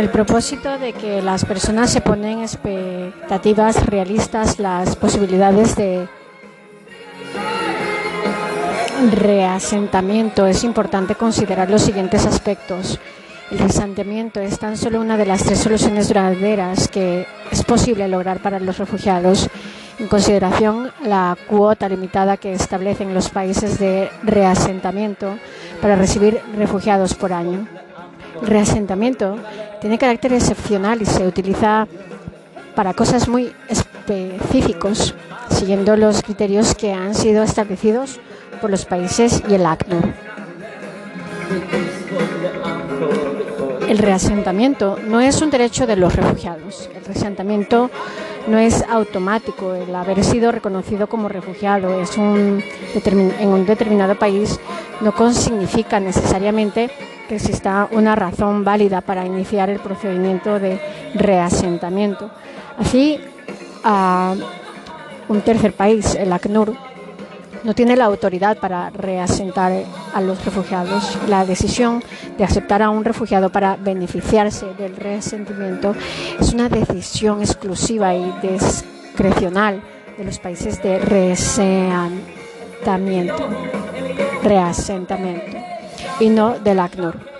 el propósito de que las personas se ponen expectativas realistas, las posibilidades de reasentamiento, es importante considerar los siguientes aspectos. El reasentamiento es tan solo una de las tres soluciones duraderas que es posible lograr para los refugiados, en consideración la cuota limitada que establecen los países de reasentamiento para recibir refugiados por año. Reasentamiento tiene carácter excepcional y se utiliza para cosas muy específicos, siguiendo los criterios que han sido establecidos por los países y el ACNUR. El reasentamiento no es un derecho de los refugiados. El reasentamiento no es automático. El haber sido reconocido como refugiado en un determinado país no significa necesariamente que exista una razón válida para iniciar el procedimiento de reasentamiento. Así, a un tercer país, el ACNUR, no tiene la autoridad para reasentar a los refugiados. La decisión de aceptar a un refugiado para beneficiarse del reasentamiento es una decisión exclusiva y discrecional de los países de reasentamiento, reasentamiento y no del ACNUR.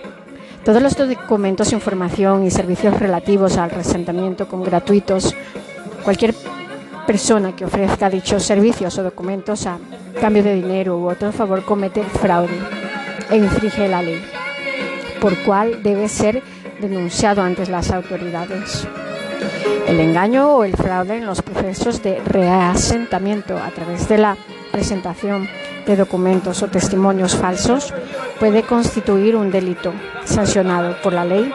Todos los documentos, información y servicios relativos al reasentamiento con gratuitos, cualquier persona que ofrezca dichos servicios o documentos a cambio de dinero u otro favor comete fraude e infringe la ley, por cual debe ser denunciado ante las autoridades. El engaño o el fraude en los procesos de reasentamiento a través de la presentación de documentos o testimonios falsos puede constituir un delito sancionado por la ley.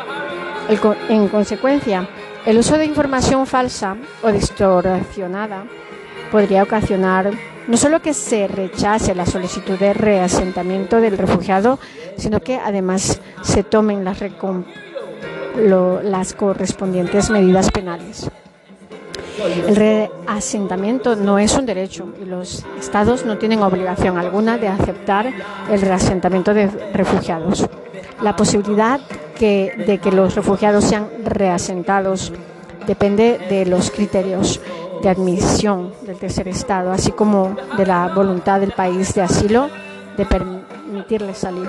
En consecuencia, el uso de información falsa o distorsionada podría ocasionar no solo que se rechace la solicitud de reasentamiento del refugiado, sino que además se tomen las, correspondientes medidas penales. El reasentamiento no es un derecho y los estados no tienen obligación alguna de aceptar el reasentamiento de refugiados. La posibilidad de que los refugiados sean reasentados depende de los criterios de admisión del tercer estado, así como de la voluntad del país de asilo de permitirles salir.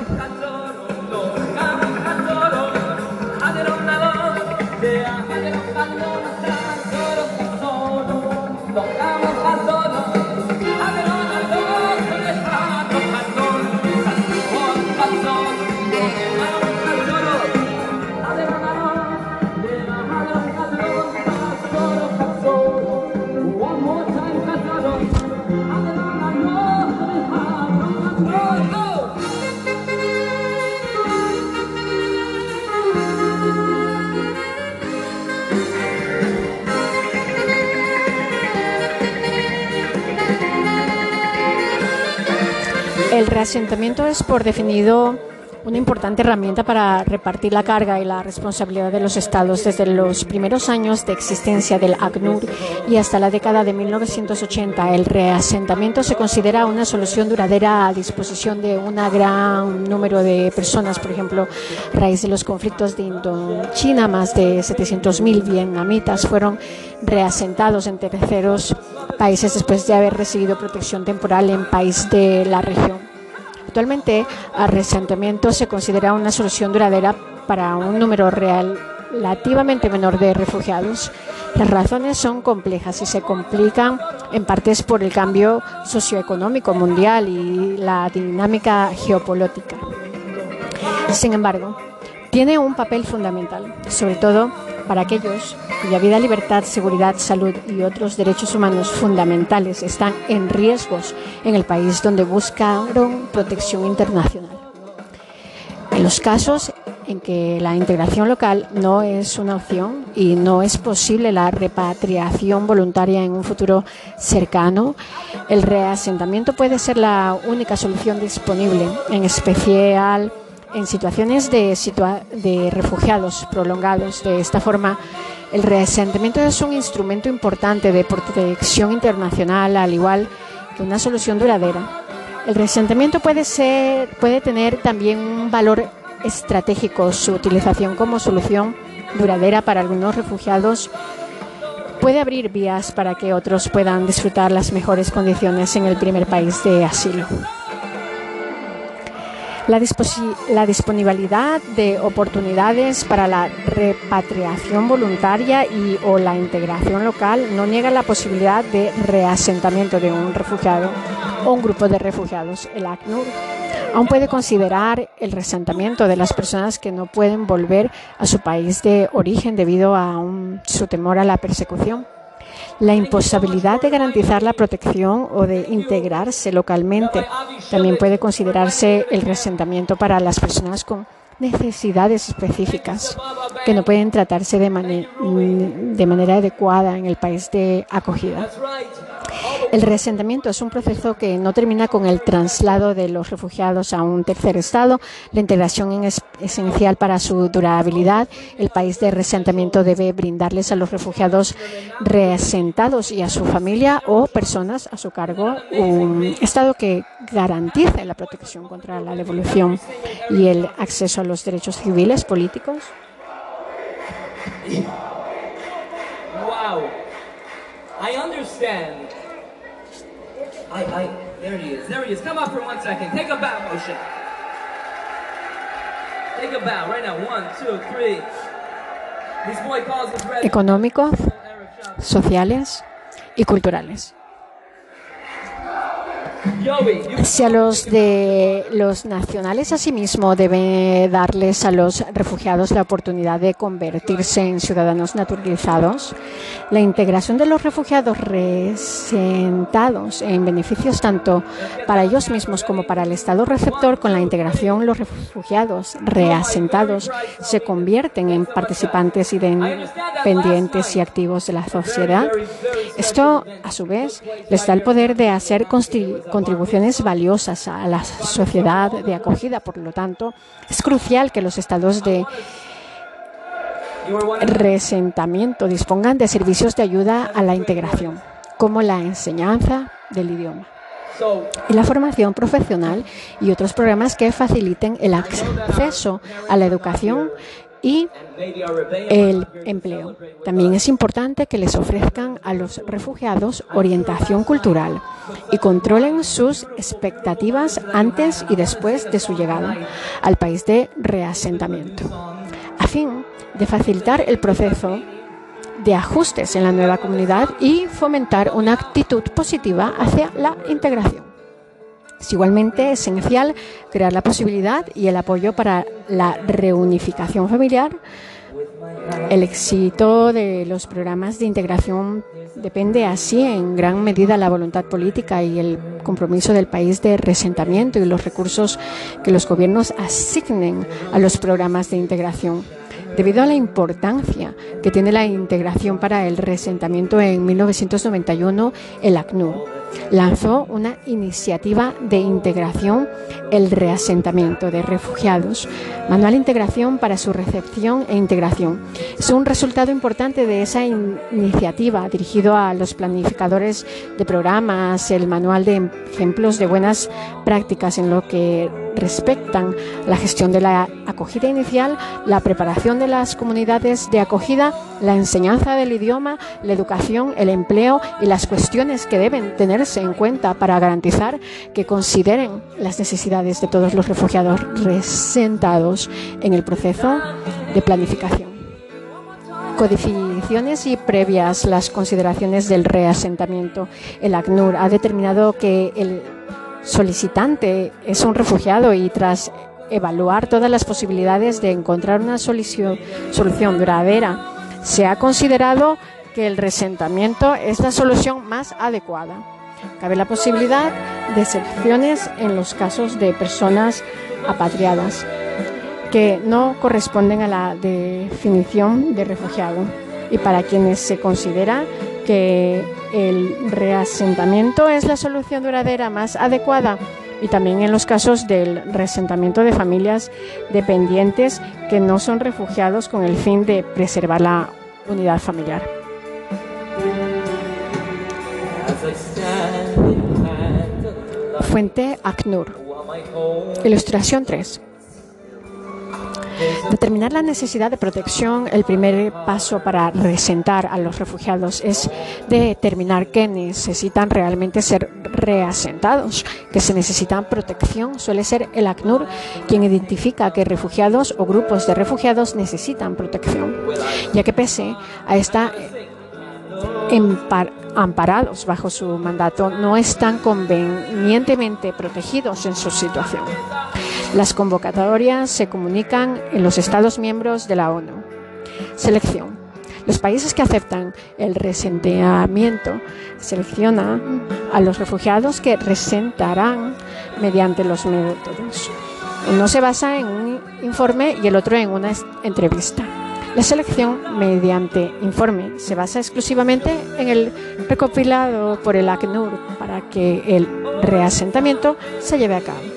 Reasentamiento es por definido una importante herramienta para repartir la carga y la responsabilidad de los estados desde los primeros años de existencia del ACNUR y hasta la década de 1980. El reasentamiento se considera una solución duradera a disposición de un gran número de personas, por ejemplo, a raíz de los conflictos de Indochina, más de 700.000 vietnamitas fueron reasentados en terceros países después de haber recibido protección temporal en país de la región. Actualmente, el resentimiento se considera una solución duradera para un número relativamente menor de refugiados. Las razones son complejas y se complican en partes por el cambio socioeconómico mundial y la dinámica geopolítica. Sin embargo, tiene un papel fundamental, sobre todo para aquellos cuya vida, libertad, seguridad, salud y otros derechos humanos fundamentales están en riesgos en el país donde buscaron protección internacional. En los casos en que la integración local no es una opción y no es posible la repatriación voluntaria en un futuro cercano, el reasentamiento puede ser la única solución disponible, en especial en situaciones de, de refugiados prolongados. De esta forma, el reasentamiento es un instrumento importante de protección internacional, al igual que una solución duradera. El reasentamiento puede, ser, puede tener también un valor estratégico. Su utilización como solución duradera para algunos refugiados puede abrir vías para que otros puedan disfrutar las mejores condiciones en el primer país de asilo. La, la, disponibilidad de oportunidades para la repatriación voluntaria y o la integración local no niega la posibilidad de reasentamiento de un refugiado o un grupo de refugiados. El ACNUR aún puede considerar el resentamiento de las personas que no pueden volver a su país de origen debido a un, su temor a la persecución la imposibilidad de garantizar la protección o de integrarse localmente. También puede considerarse el resentamiento para las personas con necesidades específicas que no pueden tratarse de, de manera adecuada en el país de acogida. El resentamiento es un proceso que no termina con el traslado de los refugiados a un tercer estado. La integración es esencial para su durabilidad. El país de resentamiento debe brindarles a los refugiados reasentados y a su familia o personas a su cargo un estado que garantice la protección contra la devolución y el acceso a los derechos civiles, políticos. Wow. I understand I, I, there he is. There he is. Come up for one second. Take a bow, Moshe. Take a bow right now. One, two, three. This boy calls his red. Económicos, sociales y culturales. Si a los de los nacionales asimismo debe darles a los refugiados la oportunidad de convertirse en ciudadanos naturalizados, la integración de los refugiados resentados en beneficios tanto para ellos mismos como para el Estado receptor, con la integración los refugiados reasentados se convierten en participantes independientes y activos de la sociedad. Esto, a su vez, les da el poder de hacer contribuciones valiosas a la sociedad de acogida. Por lo tanto, es crucial que los estados de resentamiento dispongan de servicios de ayuda a la integración, como la enseñanza del idioma y la formación profesional y otros programas que faciliten el acceso a la educación y el empleo. También es importante que les ofrezcan a los refugiados orientación cultural y controlen sus expectativas antes y después de su llegada al país de reasentamiento, a fin de facilitar el proceso de ajustes en la nueva comunidad y fomentar una actitud positiva hacia la integración. Es igualmente esencial crear la posibilidad y el apoyo para la reunificación familiar. El éxito de los programas de integración depende así en gran medida de la voluntad política y el compromiso del país de resentamiento y los recursos que los gobiernos asignen a los programas de integración. Debido a la importancia que tiene la integración para el resentamiento en 1991, el ACNUR lanzó una iniciativa de integración, el reasentamiento de refugiados, manual de integración para su recepción e integración. Es un resultado importante de esa iniciativa dirigido a los planificadores de programas, el manual de ejemplos de buenas prácticas en lo que respectan la gestión de la acogida inicial, la preparación de las comunidades de acogida, la enseñanza del idioma, la educación, el empleo y las cuestiones que deben tenerse en cuenta para garantizar que consideren las necesidades de todos los refugiados resentados en el proceso de planificación codificaciones y previas las consideraciones del reasentamiento. El ACNUR ha determinado que el solicitante es un refugiado y tras evaluar todas las posibilidades de encontrar una solución, duradera, se ha considerado que el resentamiento es la solución más adecuada. Cabe la posibilidad de excepciones en los casos de personas apatriadas que no corresponden a la definición de refugiado y para quienes se considera que el reasentamiento es la solución duradera más adecuada y también en los casos del reasentamiento de familias dependientes que no son refugiados con el fin de preservar la unidad familiar. Fuente ACNUR. Ilustración 3. Determinar la necesidad de protección, el primer paso para resentar a los refugiados es determinar que necesitan realmente ser reasentados, que se necesitan protección. Suele ser el ACNUR quien identifica que refugiados o grupos de refugiados necesitan protección, ya que pese a esta amparados bajo su mandato no están convenientemente protegidos en su situación. Las convocatorias se comunican en los Estados miembros de la ONU. Selección. Los países que aceptan el resentimiento seleccionan a los refugiados que resentarán mediante los métodos. Uno se basa en un informe y el otro en una entrevista. La selección mediante informe se basa exclusivamente en el recopilado por el ACNUR para que el reasentamiento se lleve a cabo.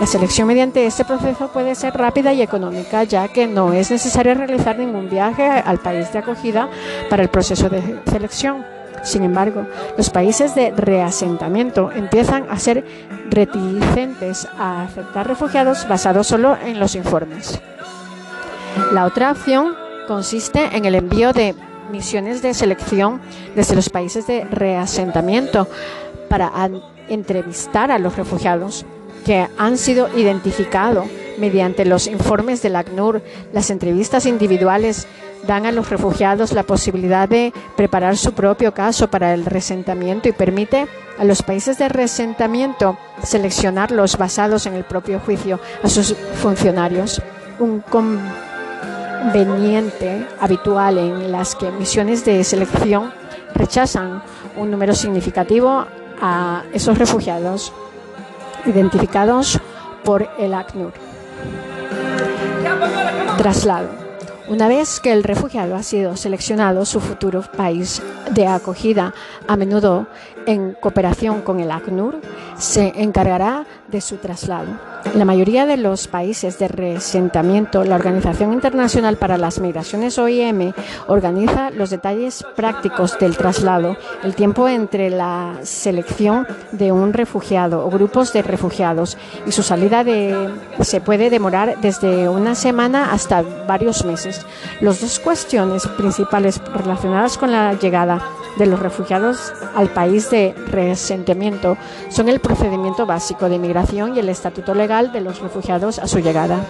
La selección mediante este proceso puede ser rápida y económica, ya que no es necesario realizar ningún viaje al país de acogida para el proceso de selección. Sin embargo, los países de reasentamiento empiezan a ser reticentes a aceptar refugiados basados solo en los informes. La otra opción consiste en el envío de misiones de selección desde los países de reasentamiento para entrevistar a los refugiados que han sido identificados mediante los informes del ACNUR. Las entrevistas individuales dan a los refugiados la posibilidad de preparar su propio caso para el resentamiento y permite a los países de resentamiento seleccionarlos basados en el propio juicio a sus funcionarios. Un conveniente habitual en las que misiones de selección rechazan un número significativo a esos refugiados identificados por el ACNUR. Traslado. Una vez que el refugiado ha sido seleccionado, su futuro país de acogida, a menudo en cooperación con el ACNUR, se encargará de su traslado. En la mayoría de los países de resentamiento, la Organización Internacional para las Migraciones OIM organiza los detalles prácticos del traslado, el tiempo entre la selección de un refugiado o grupos de refugiados y su salida de, se puede demorar desde una semana hasta varios meses. Las dos cuestiones principales relacionadas con la llegada de los refugiados al país de resentimiento son el procedimiento básico de inmigración y el estatuto legal de los refugiados a su llegada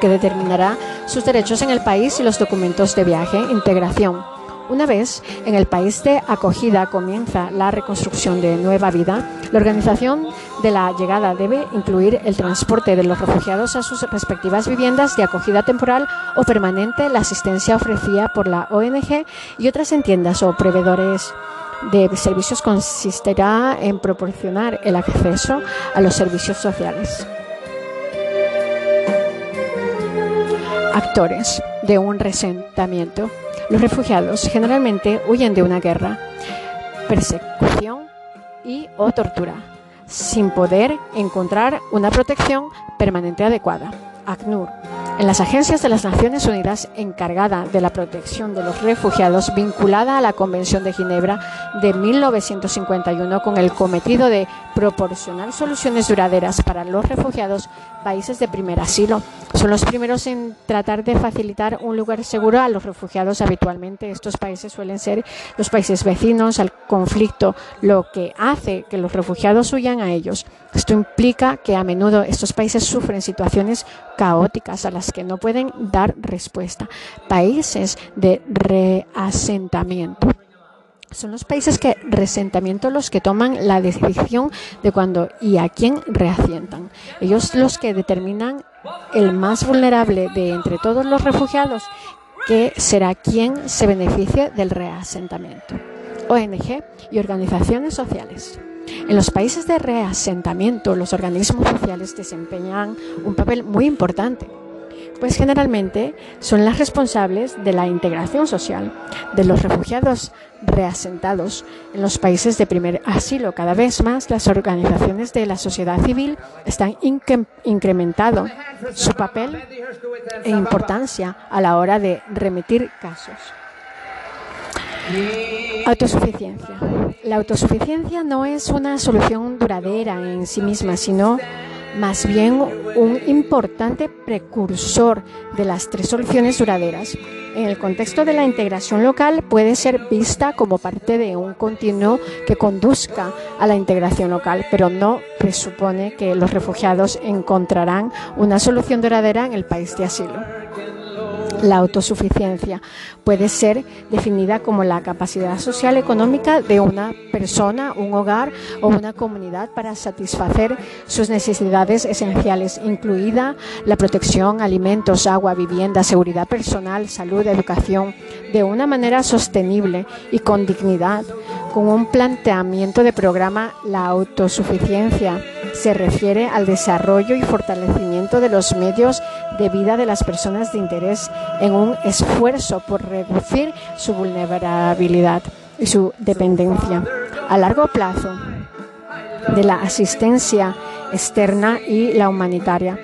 que determinará sus derechos en el país y los documentos de viaje, integración, una vez en el país de acogida comienza la reconstrucción de nueva vida, la organización de la llegada debe incluir el transporte de los refugiados a sus respectivas viviendas de acogida temporal o permanente, la asistencia ofrecida por la ONG y otras entiendas o proveedores de servicios consistirá en proporcionar el acceso a los servicios sociales. Actores de un resentamiento. Los refugiados generalmente huyen de una guerra, persecución y o tortura, sin poder encontrar una protección permanente adecuada. ACNUR en las agencias de las Naciones Unidas encargada de la protección de los refugiados vinculada a la Convención de Ginebra de 1951 con el cometido de proporcionar soluciones duraderas para los refugiados países de primer asilo. Son los primeros en tratar de facilitar un lugar seguro a los refugiados habitualmente. Estos países suelen ser los países vecinos al conflicto, lo que hace que los refugiados huyan a ellos. Esto implica que a menudo estos países sufren situaciones caóticas a las que no pueden dar respuesta. Países de reasentamiento. Son los países que resentamiento los que toman la decisión de cuándo y a quién reasientan. Ellos los que determinan el más vulnerable de entre todos los refugiados que será quien se beneficie del reasentamiento. ONG y organizaciones sociales. En los países de reasentamiento, los organismos sociales desempeñan un papel muy importante, pues generalmente son las responsables de la integración social de los refugiados reasentados en los países de primer asilo. Cada vez más las organizaciones de la sociedad civil están incrementando su papel e importancia a la hora de remitir casos. Autosuficiencia. La autosuficiencia no es una solución duradera en sí misma, sino más bien un importante precursor de las tres soluciones duraderas. En el contexto de la integración local puede ser vista como parte de un continuo que conduzca a la integración local, pero no presupone que los refugiados encontrarán una solución duradera en el país de asilo. La autosuficiencia puede ser definida como la capacidad social económica de una persona, un hogar o una comunidad para satisfacer sus necesidades esenciales, incluida la protección, alimentos, agua, vivienda, seguridad personal, salud, educación, de una manera sostenible y con dignidad. Con un planteamiento de programa, la autosuficiencia se refiere al desarrollo y fortalecimiento de los medios de vida de las personas de interés en un esfuerzo por reducir su vulnerabilidad y su dependencia a largo plazo de la asistencia externa y la humanitaria.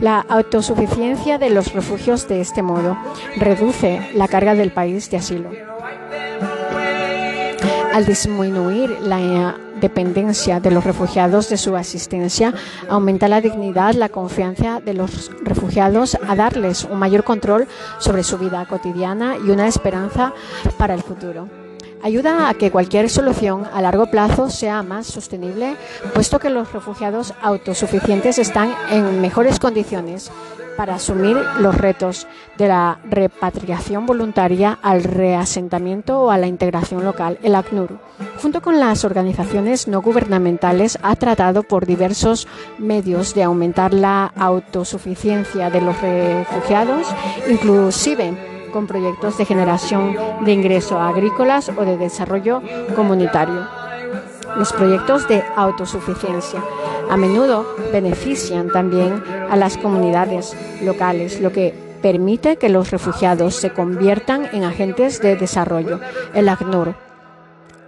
La autosuficiencia de los refugios de este modo reduce la carga del país de asilo. Al disminuir la dependencia de los refugiados de su asistencia, aumenta la dignidad, la confianza de los refugiados a darles un mayor control sobre su vida cotidiana y una esperanza para el futuro. Ayuda a que cualquier solución a largo plazo sea más sostenible, puesto que los refugiados autosuficientes están en mejores condiciones para asumir los retos de la repatriación voluntaria al reasentamiento o a la integración local. El ACNUR, junto con las organizaciones no gubernamentales, ha tratado por diversos medios de aumentar la autosuficiencia de los refugiados, inclusive con proyectos de generación de ingresos agrícolas o de desarrollo comunitario. Los proyectos de autosuficiencia a menudo benefician también a las comunidades locales, lo que permite que los refugiados se conviertan en agentes de desarrollo. El ACNUR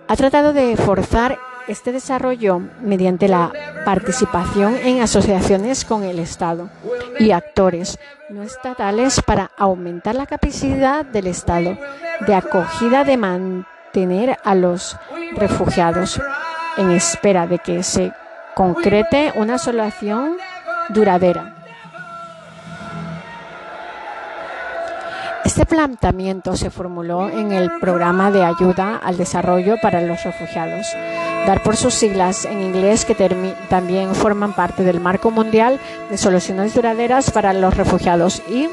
ha tratado de forzar este desarrollo mediante la participación en asociaciones con el Estado y actores no estatales para aumentar la capacidad del Estado de acogida de mantener a los refugiados en espera de que se concrete una solución duradera. Este planteamiento se formuló en el Programa de Ayuda al Desarrollo para los Refugiados, dar por sus siglas en inglés que también forman parte del Marco Mundial de Soluciones Duraderas para los Refugiados y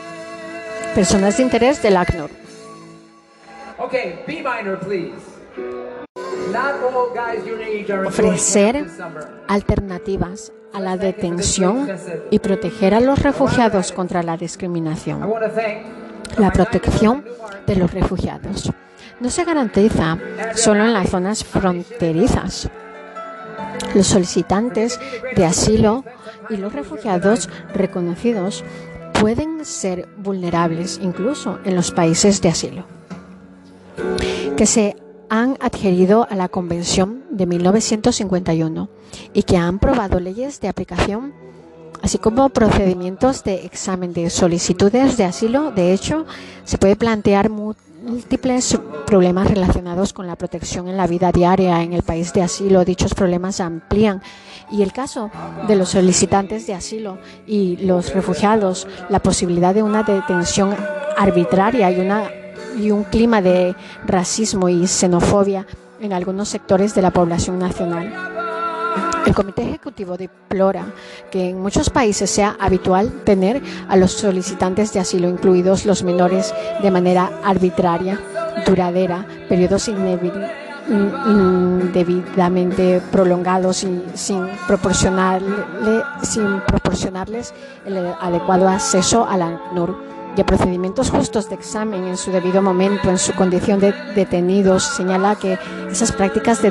Personas de Interés del ACNUR. Okay, B minor, please. Ofrecer alternativas a la detención y proteger a los refugiados contra la discriminación. La protección de los refugiados no se garantiza solo en las zonas fronterizas. Los solicitantes de asilo y los refugiados reconocidos pueden ser vulnerables incluso en los países de asilo. Que se han adherido a la Convención de 1951 y que han aprobado leyes de aplicación, así como procedimientos de examen de solicitudes de asilo. De hecho, se puede plantear múltiples problemas relacionados con la protección en la vida diaria en el país de asilo. Dichos problemas amplían y el caso de los solicitantes de asilo y los refugiados, la posibilidad de una detención arbitraria y una y un clima de racismo y xenofobia en algunos sectores de la población nacional. El Comité Ejecutivo deplora que en muchos países sea habitual tener a los solicitantes de asilo, incluidos los menores, de manera arbitraria, duradera, periodos indebidamente prolongados y sin, proporcionarle, sin proporcionarles el adecuado acceso a la De procedimientos justos de examen en su debido momento en su condición de detenidos señala que esas prácticas de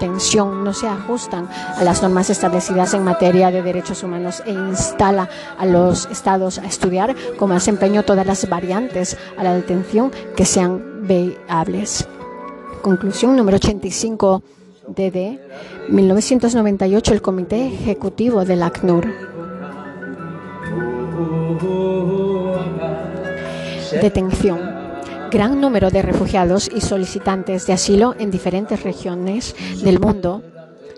detención no se ajustan a las normas establecidas en materia de derechos humanos e instala a los estados a estudiar con más empeño todas las variantes a la detención que sean viables. Conclusión número 85 DD 1998 el Comité Ejecutivo del ACNUR detención. Gran número de refugiados y solicitantes de asilo en diferentes regiones del mundo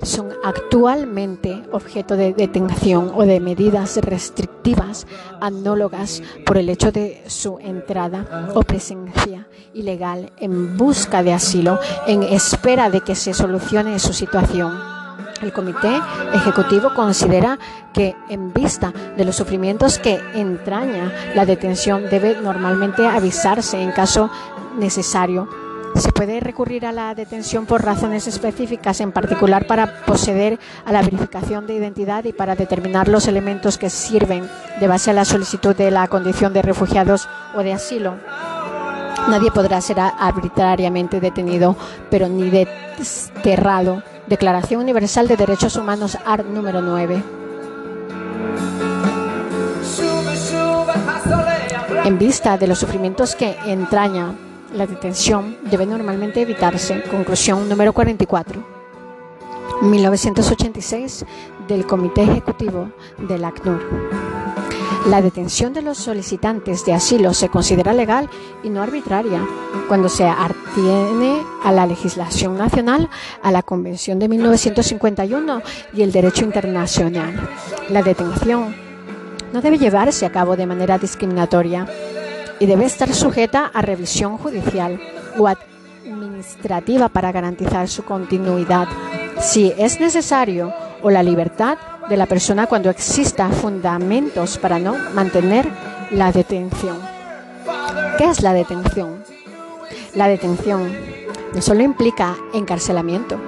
son actualmente objeto de detención o de medidas restrictivas anólogas por el hecho de su entrada o presencia ilegal en busca de asilo en espera de que se solucione su situación. El Comité Ejecutivo considera que en vista de los sufrimientos que entraña la detención debe normalmente avisarse en caso necesario se puede recurrir a la detención por razones específicas, en particular para proceder a la verificación de identidad y para determinar los elementos que sirven de base a la solicitud de la condición de refugiados o de asilo. Nadie podrá ser arbitrariamente detenido, pero ni desterrado. Declaración Universal de Derechos Humanos, ART número 9. En vista de los sufrimientos que entraña la detención debe normalmente evitarse. Conclusión número 44. 1986 del Comité Ejecutivo del ACNUR. La detención de los solicitantes de asilo se considera legal y no arbitraria cuando se atiene a la legislación nacional, a la Convención de 1951 y el derecho internacional. La detención no debe llevarse a cabo de manera discriminatoria y debe estar sujeta a revisión judicial o administrativa para garantizar su continuidad, si es necesario, o la libertad de la persona cuando exista fundamentos para no mantener la detención. ¿Qué es la detención? La detención no solo implica encarcelamiento,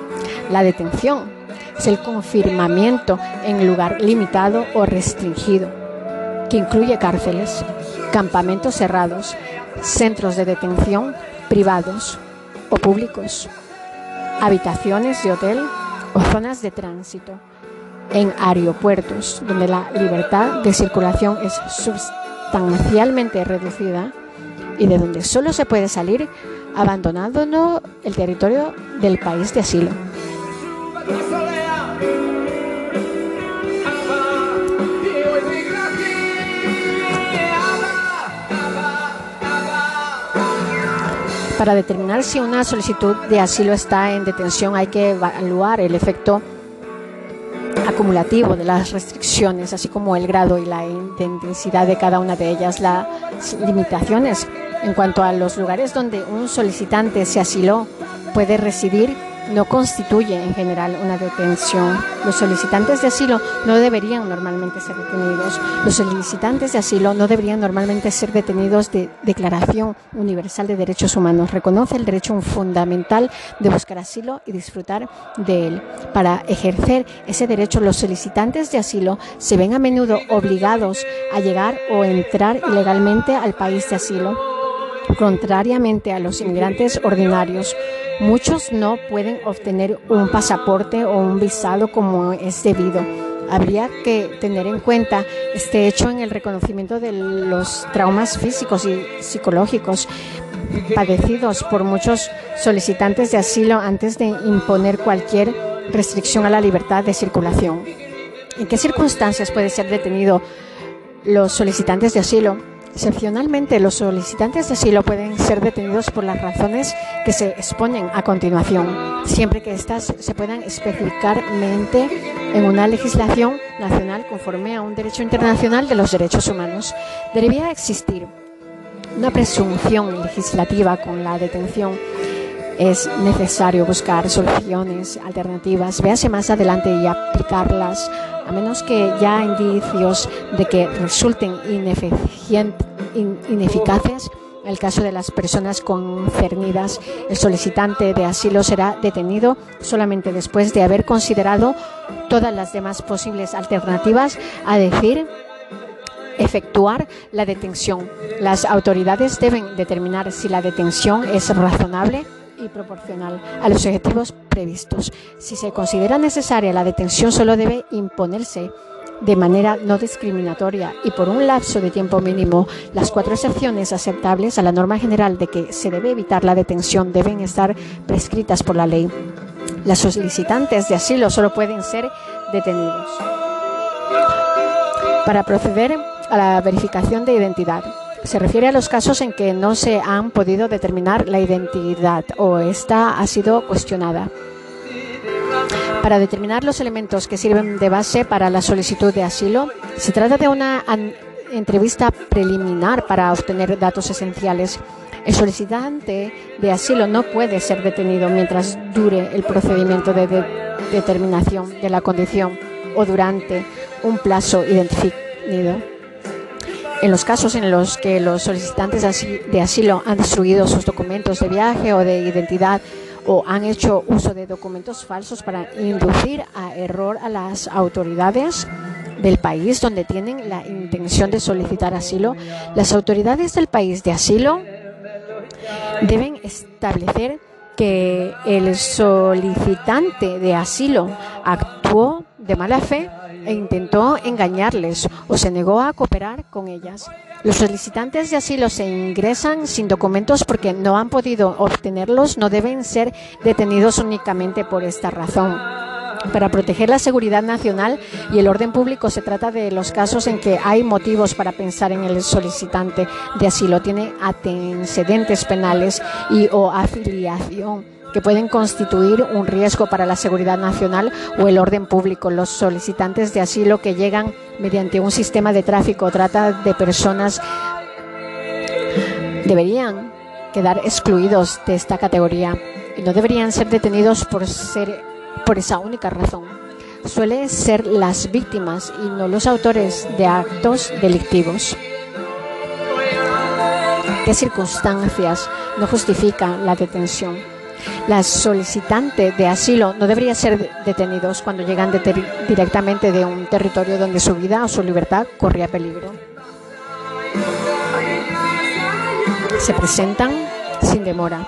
la detención es el confirmamiento en lugar limitado o restringido, que incluye cárceles, campamentos cerrados, centros de detención privados o públicos, habitaciones de hotel o zonas de tránsito, en aeropuertos donde la libertad de circulación es sustancialmente reducida y de donde solo se puede salir abandonando el territorio del país de asilo. Para determinar si una solicitud de asilo está en detención hay que evaluar el efecto acumulativo de las restricciones, así como el grado y la intensidad de cada una de ellas, las limitaciones en cuanto a los lugares donde un solicitante se asiló puede residir no constituye en general una detención. Los solicitantes de asilo no deberían normalmente ser detenidos. Los solicitantes de asilo no deberían normalmente ser detenidos de Declaración Universal de Derechos Humanos. Reconoce el derecho fundamental de buscar asilo y disfrutar de él. Para ejercer ese derecho, los solicitantes de asilo se ven a menudo obligados a llegar o entrar ilegalmente al país de asilo, contrariamente a los inmigrantes ordinarios Muchos no pueden obtener un pasaporte o un visado como es debido. Habría que tener en cuenta este hecho en el reconocimiento de los traumas físicos y psicológicos padecidos por muchos solicitantes de asilo antes de imponer cualquier restricción a la libertad de circulación. ¿En qué circunstancias puede ser detenido los solicitantes de asilo? Excepcionalmente, los solicitantes de asilo pueden ser detenidos por las razones que se exponen a continuación, siempre que éstas se puedan especificarmente en una legislación nacional conforme a un derecho internacional de los derechos humanos. Debería existir una presunción legislativa con la detención es necesario buscar soluciones alternativas. Véase más adelante y aplicarlas, a menos que ya indicios de que resulten ineficaces. En el caso de las personas concernidas, el solicitante de asilo será detenido solamente después de haber considerado todas las demás posibles alternativas, a decir, efectuar la detención. Las autoridades deben determinar si la detención es razonable y proporcional a los objetivos previstos. Si se considera necesaria la detención, solo debe imponerse de manera no discriminatoria y por un lapso de tiempo mínimo. Las cuatro excepciones aceptables a la norma general de que se debe evitar la detención deben estar prescritas por la ley. Las solicitantes de asilo solo pueden ser detenidos. Para proceder a la verificación de identidad, se refiere a los casos en que no se han podido determinar la identidad o esta ha sido cuestionada. Para determinar los elementos que sirven de base para la solicitud de asilo, se trata de una entrevista preliminar para obtener datos esenciales. El solicitante de asilo no puede ser detenido mientras dure el procedimiento de, determinación de la condición o durante un plazo identificado. En los casos en los que los solicitantes de asilo han destruido sus documentos de viaje o de identidad o han hecho uso de documentos falsos para inducir a error a las autoridades del país donde tienen la intención de solicitar asilo, las autoridades del país de asilo deben establecer que el solicitante de asilo actuó de mala fe e intentó engañarles o se negó a cooperar con ellas. Los solicitantes de asilo se ingresan sin documentos porque no han podido obtenerlos, no deben ser detenidos únicamente por esta razón. Para proteger la seguridad nacional y el orden público se trata de los casos en que hay motivos para pensar en el solicitante de asilo, tiene antecedentes penales y o afiliación que pueden constituir un riesgo para la seguridad nacional o el orden público. Los solicitantes de asilo que llegan mediante un sistema de tráfico o trata de personas deberían quedar excluidos de esta categoría y no deberían ser detenidos por ser por esa única razón. Suelen ser las víctimas y no los autores de actos delictivos. ¿Qué circunstancias no justifican la detención? Las solicitantes de asilo no deberían ser detenidos cuando llegan directamente de un territorio donde su vida o su libertad corría peligro. Se presentan sin demora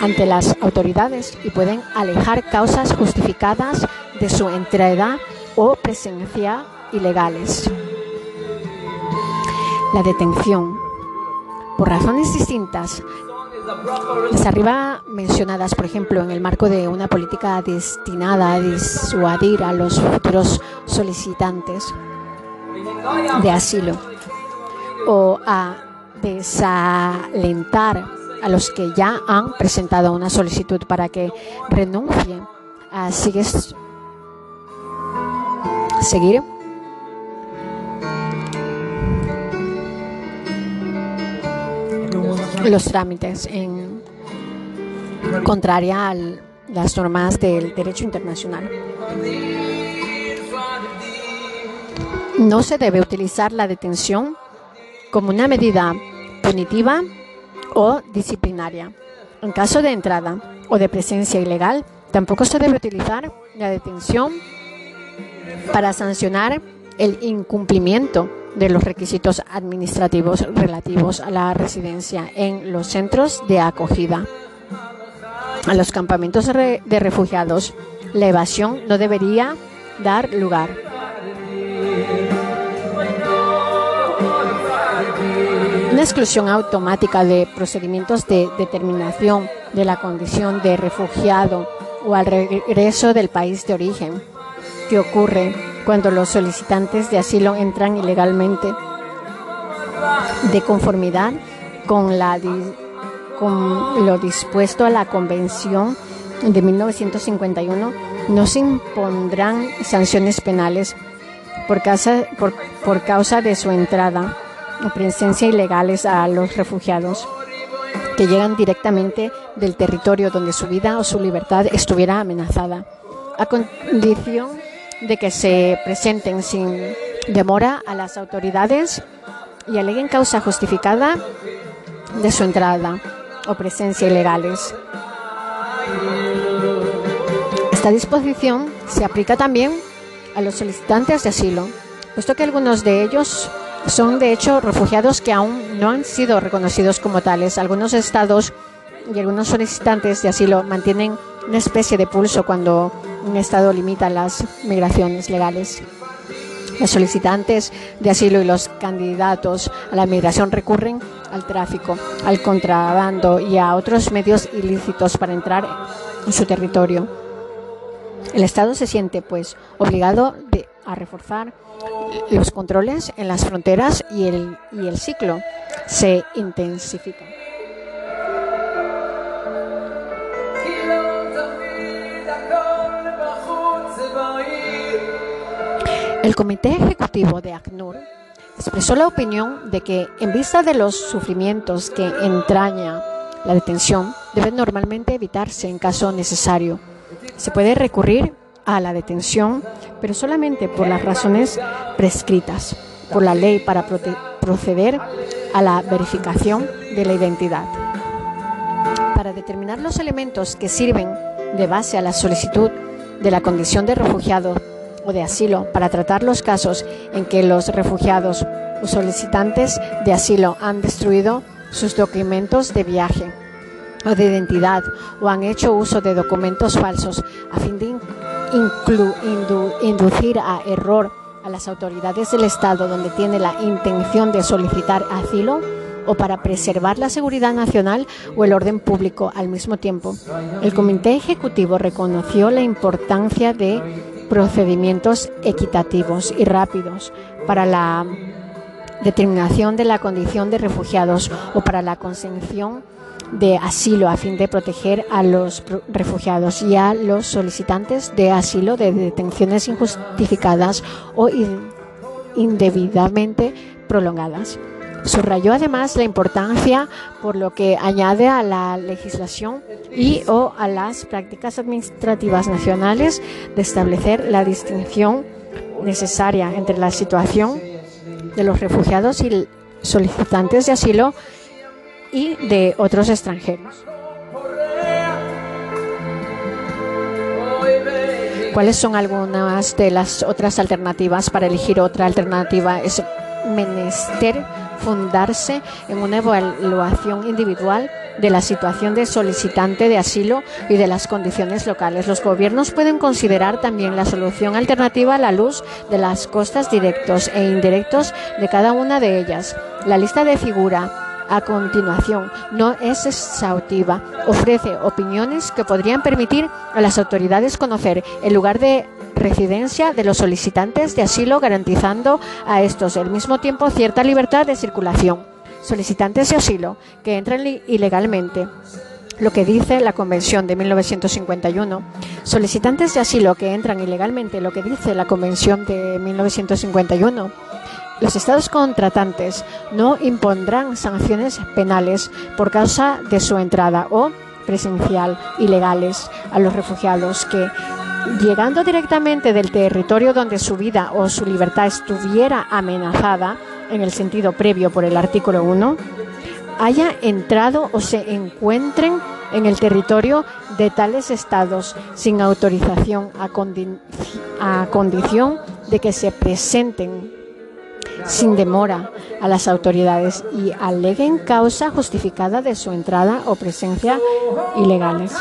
ante las autoridades y pueden alejar causas justificadas de su entrada o presencia ilegales. La detención por razones distintas las arriba mencionadas, por ejemplo, en el marco de una política destinada a disuadir a los futuros solicitantes de asilo o a desalentar a los que ya han presentado una solicitud para que renuncien a seguir los trámites en contraria a las normas del derecho internacional. No se debe utilizar la detención como una medida punitiva o disciplinaria. En caso de entrada o de presencia ilegal, tampoco se debe utilizar la detención para sancionar el incumplimiento de los requisitos administrativos relativos a la residencia en los centros de acogida. A los campamentos de refugiados, la evasión no debería dar lugar. Una exclusión automática de procedimientos de determinación de la condición de refugiado o al regreso del país de origen que ocurre cuando los solicitantes de asilo entran ilegalmente de conformidad con, la, lo dispuesto a la Convención de 1951, no se impondrán sanciones penales por causa, por, por causa de su entrada o presencia ilegales a los refugiados que llegan directamente del territorio donde su vida o su libertad estuviera amenazada, a condición de que se presenten sin demora a las autoridades y aleguen causa justificada de su entrada o presencia ilegales. Esta disposición se aplica también a los solicitantes de asilo, puesto que algunos de ellos son de hecho refugiados que aún no han sido reconocidos como tales. Algunos estados y algunos solicitantes de asilo mantienen una especie de pulso cuando un Estado limita las migraciones legales. Los solicitantes de asilo y los candidatos a la migración recurren al tráfico, al contrabando y a otros medios ilícitos para entrar en su territorio. El Estado se siente, pues, obligado a reforzar los controles en las fronteras y el, y el ciclo se intensifica. El Comité Ejecutivo de ACNUR expresó la opinión de que, en vista de los sufrimientos que entraña la detención, debe normalmente evitarse en caso necesario. Se puede recurrir a la detención, pero solamente por las razones prescritas por la ley para proceder a la verificación de la identidad. Para determinar los elementos que sirven de base a la solicitud de la condición de refugiado o de asilo para tratar los casos en que los refugiados o solicitantes de asilo han destruido sus documentos de viaje o de identidad o han hecho uso de documentos falsos a fin de inducir a error a las autoridades del Estado donde tiene la intención de solicitar asilo o para preservar la seguridad nacional o el orden público al mismo tiempo. El Comité Ejecutivo reconoció la importancia de procedimientos equitativos y rápidos para la determinación de la condición de refugiados o para la concesión de asilo a fin de proteger a los refugiados y a los solicitantes de asilo de detenciones injustificadas o indebidamente prolongadas. Subrayó además la importancia por lo que añade a la legislación y o a las prácticas administrativas nacionales de establecer la distinción necesaria entre la situación de los refugiados y solicitantes de asilo y de otros extranjeros. ¿Cuáles son algunas de las otras alternativas para elegir otra alternativa? Es menester fundarse en una evaluación individual de la situación de solicitante de asilo y de las condiciones locales. Los gobiernos pueden considerar también la solución alternativa a la luz de las costas directos e indirectos de cada una de ellas. La lista de figura a continuación no es exhaustiva. Ofrece opiniones que podrían permitir a las autoridades conocer el lugar de residencia de los solicitantes de asilo, garantizando a estos al mismo tiempo cierta libertad de circulación. Solicitantes de asilo que entran ilegalmente lo que dice la Convención de 1951. Solicitantes de asilo que entran ilegalmente, lo que dice la Convención de 1951 los estados contratantes no impondrán sanciones penales por causa de su entrada o presencial ilegales a los refugiados que, llegando directamente del territorio donde su vida o su libertad estuviera amenazada, en el sentido previo por el artículo 1, haya entrado o se encuentren en el territorio de tales estados sin autorización a, a condición de que se presenten sin demora a las autoridades y aleguen causa justificada de su entrada o presencia ilegales.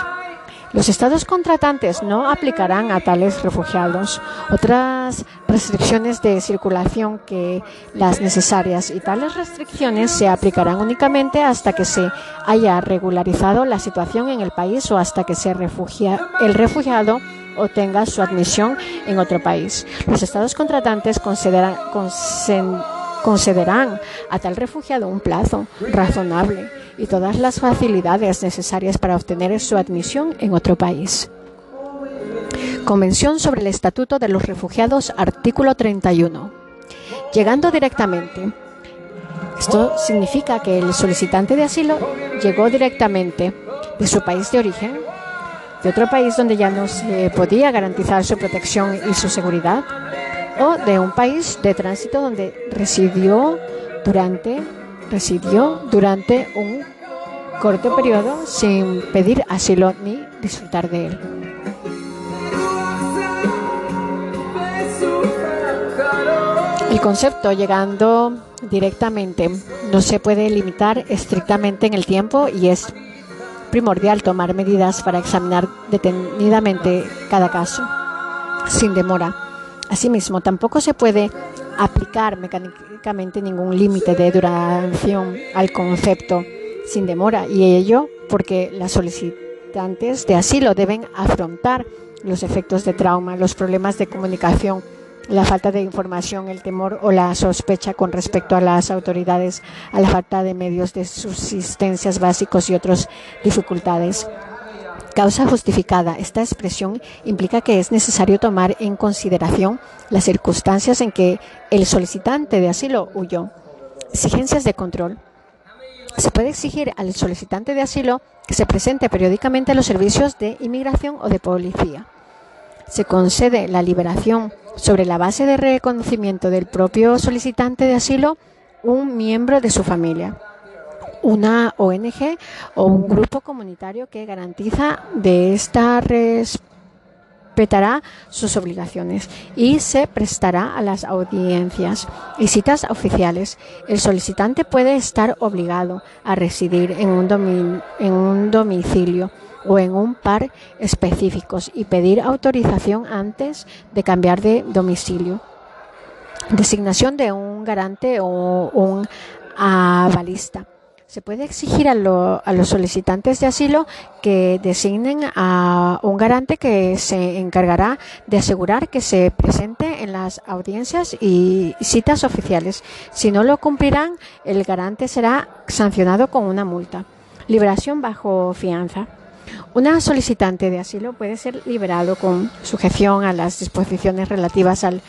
Los estados contratantes no aplicarán a tales refugiados otras restricciones de circulación que las necesarias y tales restricciones se aplicarán únicamente hasta que se haya regularizado la situación en el país o hasta que se refugia, el refugiado o tenga su admisión en otro país. Los estados contratantes concederán, concederán a tal refugiado un plazo razonable y todas las facilidades necesarias para obtener su admisión en otro país. Convención sobre el Estatuto de los Refugiados, artículo 31. Llegando directamente. Esto significa que el solicitante de asilo llegó directamente de su país de origen de otro país donde ya no se podía garantizar su protección y su seguridad, o de un país de tránsito donde residió durante, residió durante un corto periodo sin pedir asilo ni disfrutar de él. El concepto llegando directamente no se puede limitar estrictamente en el tiempo y es primordial tomar medidas para examinar detenidamente cada caso, sin demora. Asimismo, tampoco se puede aplicar mecánicamente ningún límite de duración al concepto sin demora, y ello porque las solicitantes de asilo deben afrontar los efectos de trauma, los problemas de comunicación, la falta de información, el temor o la sospecha con respecto a las autoridades, a la falta de medios de subsistencias básicos y otras dificultades. Causa justificada. Esta expresión implica que es necesario tomar en consideración las circunstancias en que el solicitante de asilo huyó. Exigencias de control. Se puede exigir al solicitante de asilo que se presente periódicamente a los servicios de inmigración o de policía. Se concede la liberación sobre la base de reconocimiento del propio solicitante de asilo un miembro de su familia una ONG o un grupo comunitario que garantiza de esta respetará sus obligaciones y se prestará a las audiencias y citas oficiales. El solicitante puede estar obligado a residir en un, en un domicilio o en un par específicos y pedir autorización antes de cambiar de domicilio. Designación de un garante o un avalista. Se puede exigir a, los solicitantes de asilo que designen a un garante que se encargará de asegurar que se presente en las audiencias y citas oficiales. Si no lo cumplirán, el garante será sancionado con una multa. Liberación bajo fianza. Una solicitante de asilo puede ser liberado con sujeción a las disposiciones relativas al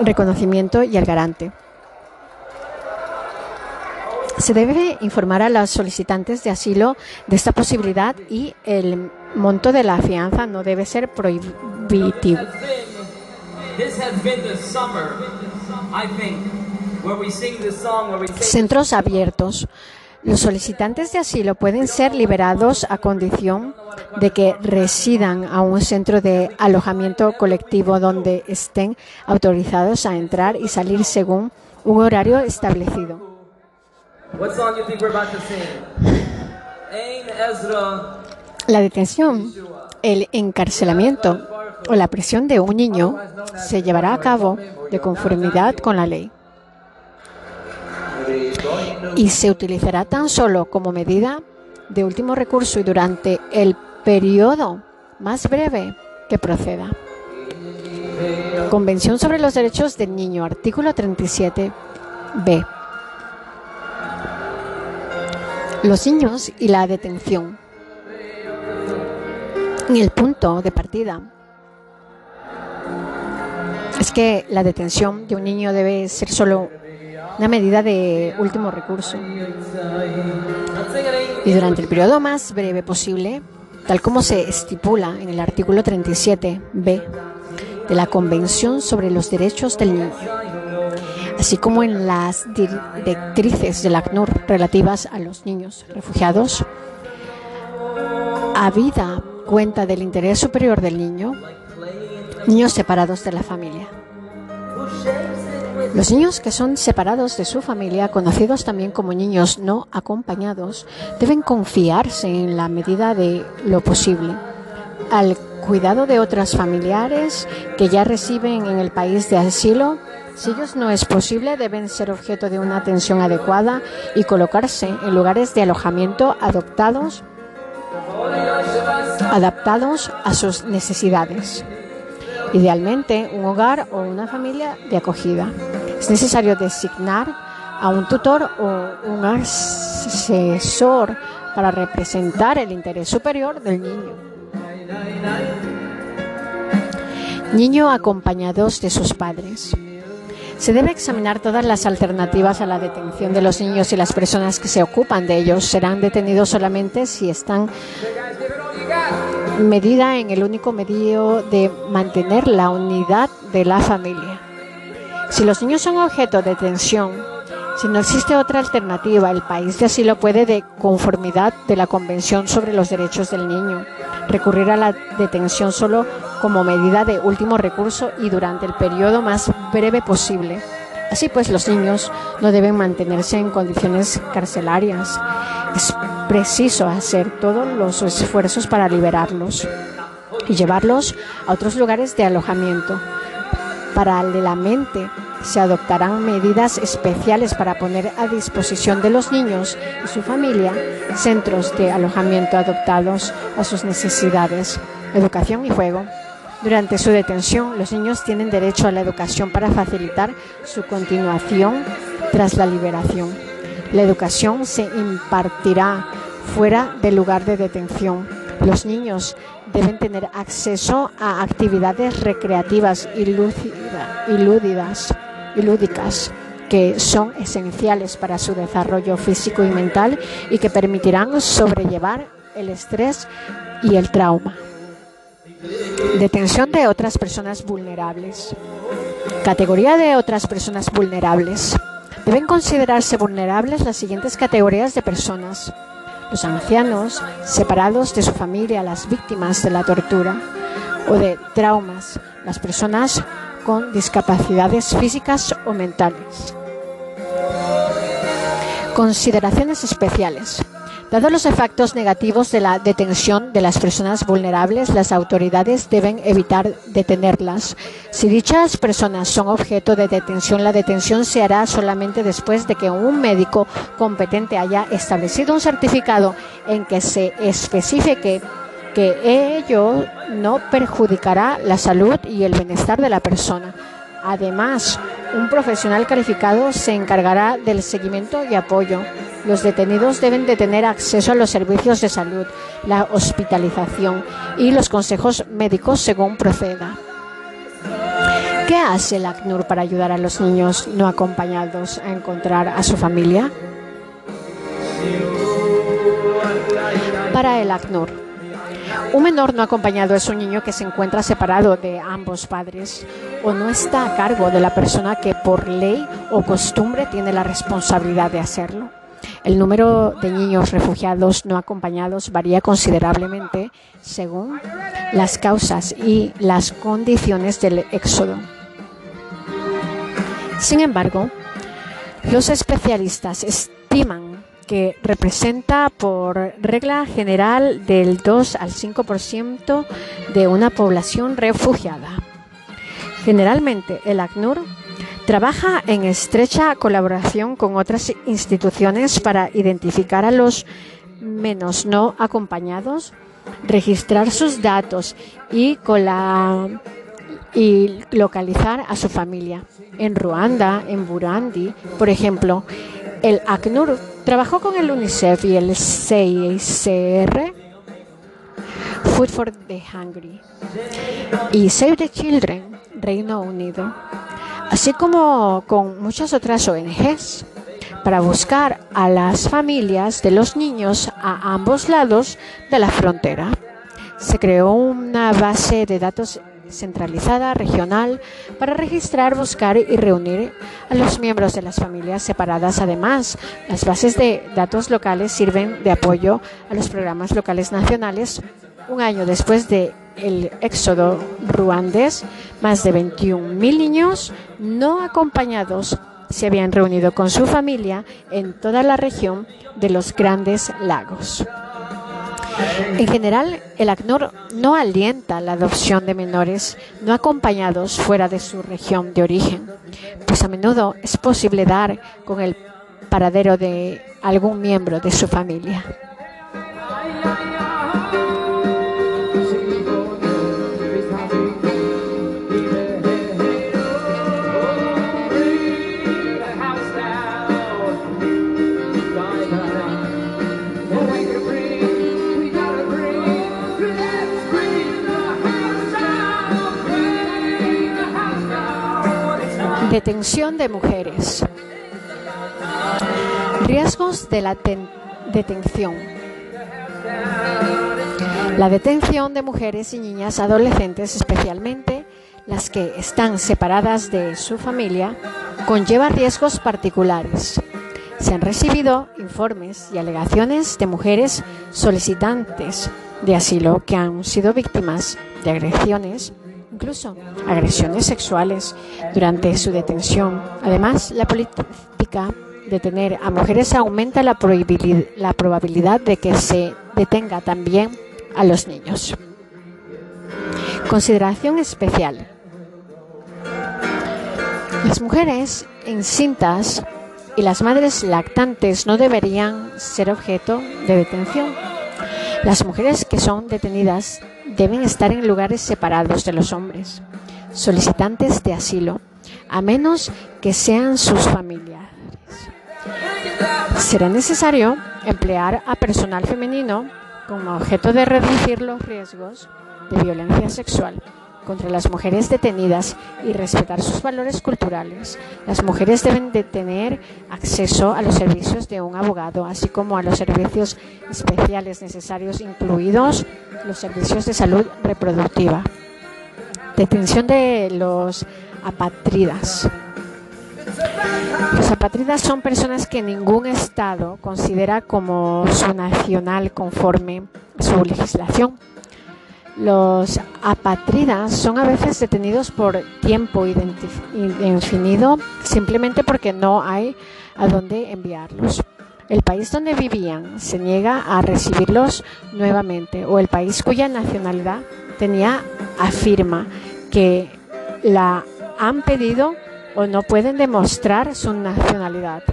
reconocimiento y al garante. Se debe informar a los solicitantes de asilo de esta posibilidad y el monto de la fianza no debe ser prohibitivo. Centros abiertos. Los solicitantes de asilo pueden ser liberados a condición de que residan a un centro de alojamiento colectivo donde estén autorizados a entrar y salir según un horario establecido. La detención, el encarcelamiento o la prisión de un niño se llevará a cabo de conformidad con la ley. Y se utilizará tan solo como medida de último recurso y durante el periodo más breve que proceda. Convención sobre los Derechos del Niño, artículo 37b los niños y la detención. En el punto de partida es que la detención de un niño debe ser solo una medida de último recurso. Y durante el periodo más breve posible, tal como se estipula en el artículo 37b de la Convención sobre los Derechos del Niño así como en las directrices del ACNUR relativas a los niños refugiados, habida cuenta del interés superior del niño, niños separados de la familia. Los niños que son separados de su familia, conocidos también como niños no acompañados, deben confiarse en la medida de lo posible al cuidado de otros familiares que ya reciben en el país de asilo si ellos no es posible, deben ser objeto de una atención adecuada y colocarse en lugares de alojamiento adoptados, adaptados a sus necesidades. Idealmente, un hogar o una familia de acogida. Es necesario designar a un tutor o un asesor para representar el interés superior del niño. Niño acompañados de sus padres. Se debe examinar todas las alternativas a la detención de los niños y las personas que se ocupan de ellos serán detenidos solamente si están medida en el único medio de mantener la unidad de la familia. Si los niños son objeto de detención, si no existe otra alternativa, el país de asilo puede, de conformidad de la Convención sobre los Derechos del Niño, recurrir a la detención solo como medida de último recurso y durante el periodo más breve posible. Así pues, los niños no deben mantenerse en condiciones carcelarias. Es preciso hacer todos los esfuerzos para liberarlos y llevarlos a otros lugares de alojamiento. Paralelamente, se adoptarán medidas especiales para poner a disposición de los niños y su familia centros de alojamiento adoptados a sus necesidades, educación y juego. Durante su detención, los niños tienen derecho a la educación para facilitar su continuación tras la liberación. La educación se impartirá fuera del lugar de detención, Los niños deben tener acceso a actividades recreativas y, lúdidas, y lúdicas que son esenciales para su desarrollo físico y mental y que permitirán sobrellevar el estrés y el trauma. Detención de otras personas vulnerables. Categoría de otras personas vulnerables. Deben considerarse vulnerables las siguientes categorías de personas. Los ancianos, separados de su familia, las víctimas de la tortura o de traumas, las personas con discapacidades físicas o mentales. Consideraciones especiales. Dados los efectos negativos de la detención de las personas vulnerables, las autoridades deben evitar detenerlas. Si dichas personas son objeto de detención, la detención se hará solamente después de que un médico competente haya establecido un certificado en que se especifique que ello no perjudicará la salud y el bienestar de la persona. Además, un profesional calificado se encargará del seguimiento y apoyo. Los detenidos deben de tener acceso a los servicios de salud, la hospitalización y los consejos médicos según proceda. ¿Qué hace el ACNUR para ayudar a los niños no acompañados a encontrar a su familia? Para el ACNUR, un menor no acompañado es un niño que se encuentra separado de ambos padres o no está a cargo de la persona que por ley o costumbre tiene la responsabilidad de hacerlo. El número de niños refugiados no acompañados varía considerablemente según las causas y las condiciones del éxodo. Sin embargo, los especialistas estiman que representa por regla general del 2 al 5% de una población refugiada. Generalmente, el ACNUR trabaja en estrecha colaboración con otras instituciones para identificar a los menos no acompañados, registrar sus datos y, y localizar a su familia. En Ruanda, en Burundi, por ejemplo, el ACNUR trabajó con el UNICEF y el CICR, Food for the Hungry, y Save the Children, Reino Unido, así como con muchas otras ONGs, para buscar a las familias de los niños a ambos lados de la frontera. Se creó una base de datos centralizada, regional, para registrar, buscar y reunir a los miembros de las familias separadas. Además, las bases de datos locales sirven de apoyo a los programas locales nacionales. Un año después de éxodo ruandés, más de 21.000 niños no acompañados se habían reunido con su familia en toda la región de los Grandes Lagos. En general, el ACNUR no alienta la adopción de menores no acompañados fuera de su región de origen, pues a menudo es posible dar con el paradero de algún miembro de su familia. Detención de mujeres. Riesgos de la detención. La detención de mujeres y niñas adolescentes, especialmente las que están separadas de su familia, conlleva riesgos particulares. Se han recibido informes y alegaciones de mujeres solicitantes de asilo que han sido víctimas de agresiones incluso agresiones sexuales durante su detención. Además, la política de detener a mujeres aumenta la, la probabilidad de que se detenga también a los niños. Consideración especial. Las mujeres encintas y las madres lactantes no deberían ser objeto de detención. Las mujeres que son detenidas deben estar en lugares separados de los hombres, solicitantes de asilo, a menos que sean sus familiares. Será necesario emplear a personal femenino como objeto de reducir los riesgos de violencia sexual contra las mujeres detenidas y respetar sus valores culturales. Las mujeres deben de tener acceso a los servicios de un abogado, así como a los servicios especiales necesarios, incluidos los servicios de salud reproductiva. Detención de los apátridas. Los apátridas son personas que ningún Estado considera como su nacional conforme a su legislación. Los apátridas son a veces detenidos por tiempo indefinido simplemente porque no hay a dónde enviarlos. El país donde vivían se niega a recibirlos nuevamente o el país cuya nacionalidad tenía afirma que la han pedido o no pueden demostrar su nacionalidad.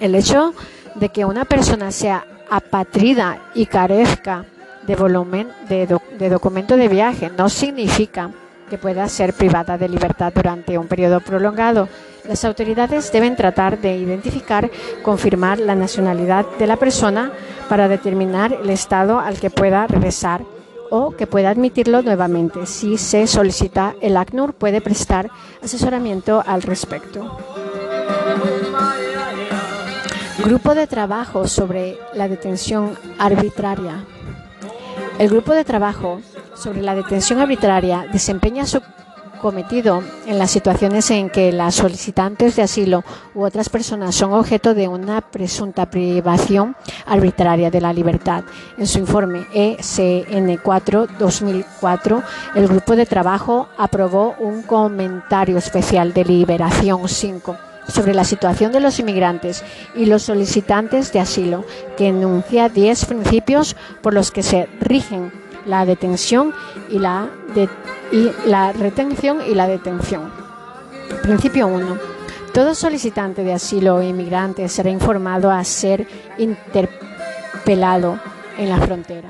El hecho de que una persona sea apatrida y carezca de volumen de, de, documento de viaje no significa que pueda ser privada de libertad durante un periodo prolongado. Las autoridades deben tratar de identificar, confirmar la nacionalidad de la persona para determinar el estado al que pueda regresar o que pueda admitirlo nuevamente. Si se solicita, el ACNUR puede prestar asesoramiento al respecto. Grupo de trabajo sobre la detención arbitraria. El grupo de trabajo sobre la detención arbitraria desempeña su cometido en las situaciones en que las solicitantes de asilo u otras personas son objeto de una presunta privación arbitraria de la libertad. En su informe ECN4-2004, el grupo de trabajo aprobó un comentario especial de Liberación 5 sobre la situación de los inmigrantes y los solicitantes de asilo, que enuncia 10 principios por los que se rigen la detención y la, retención y la detención. Principio 1. Todo solicitante de asilo o inmigrante será informado a ser interpelado en la frontera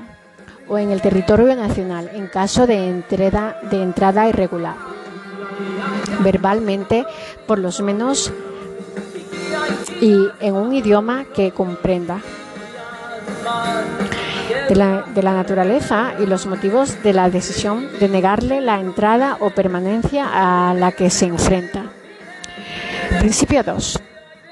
o en el territorio nacional en caso de de entrada irregular, verbalmente por lo menos y en un idioma que comprenda de la, naturaleza y los motivos de la decisión de negarle la entrada o permanencia a la que se enfrenta. Principio 2.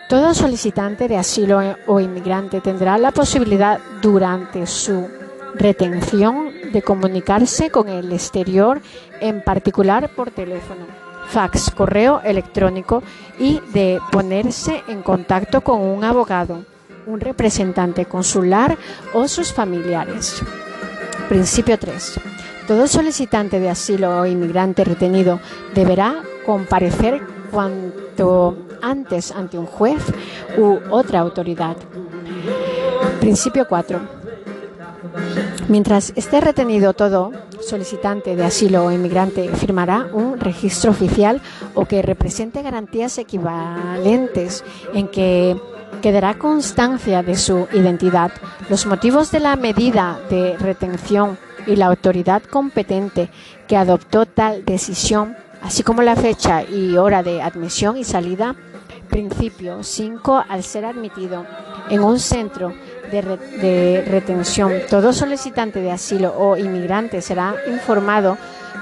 Todo solicitante de asilo o inmigrante tendrá la posibilidad durante su retención de comunicarse con el exterior, en particular por teléfono, fax, correo electrónico y de ponerse en contacto con un abogado un representante consular o sus familiares. Principio 3. Todo solicitante de asilo o inmigrante retenido deberá comparecer cuanto antes ante un juez u otra autoridad. Principio 4. Mientras esté retenido todo, solicitante de asilo o inmigrante firmará un registro oficial o que represente garantías equivalentes en que quedará constancia de su identidad, los motivos de la medida de retención y la autoridad competente que adoptó tal decisión, así como la fecha y hora de admisión y salida. Principio 5. Al ser admitido en un centro de, retención, todo solicitante de asilo o inmigrante será informado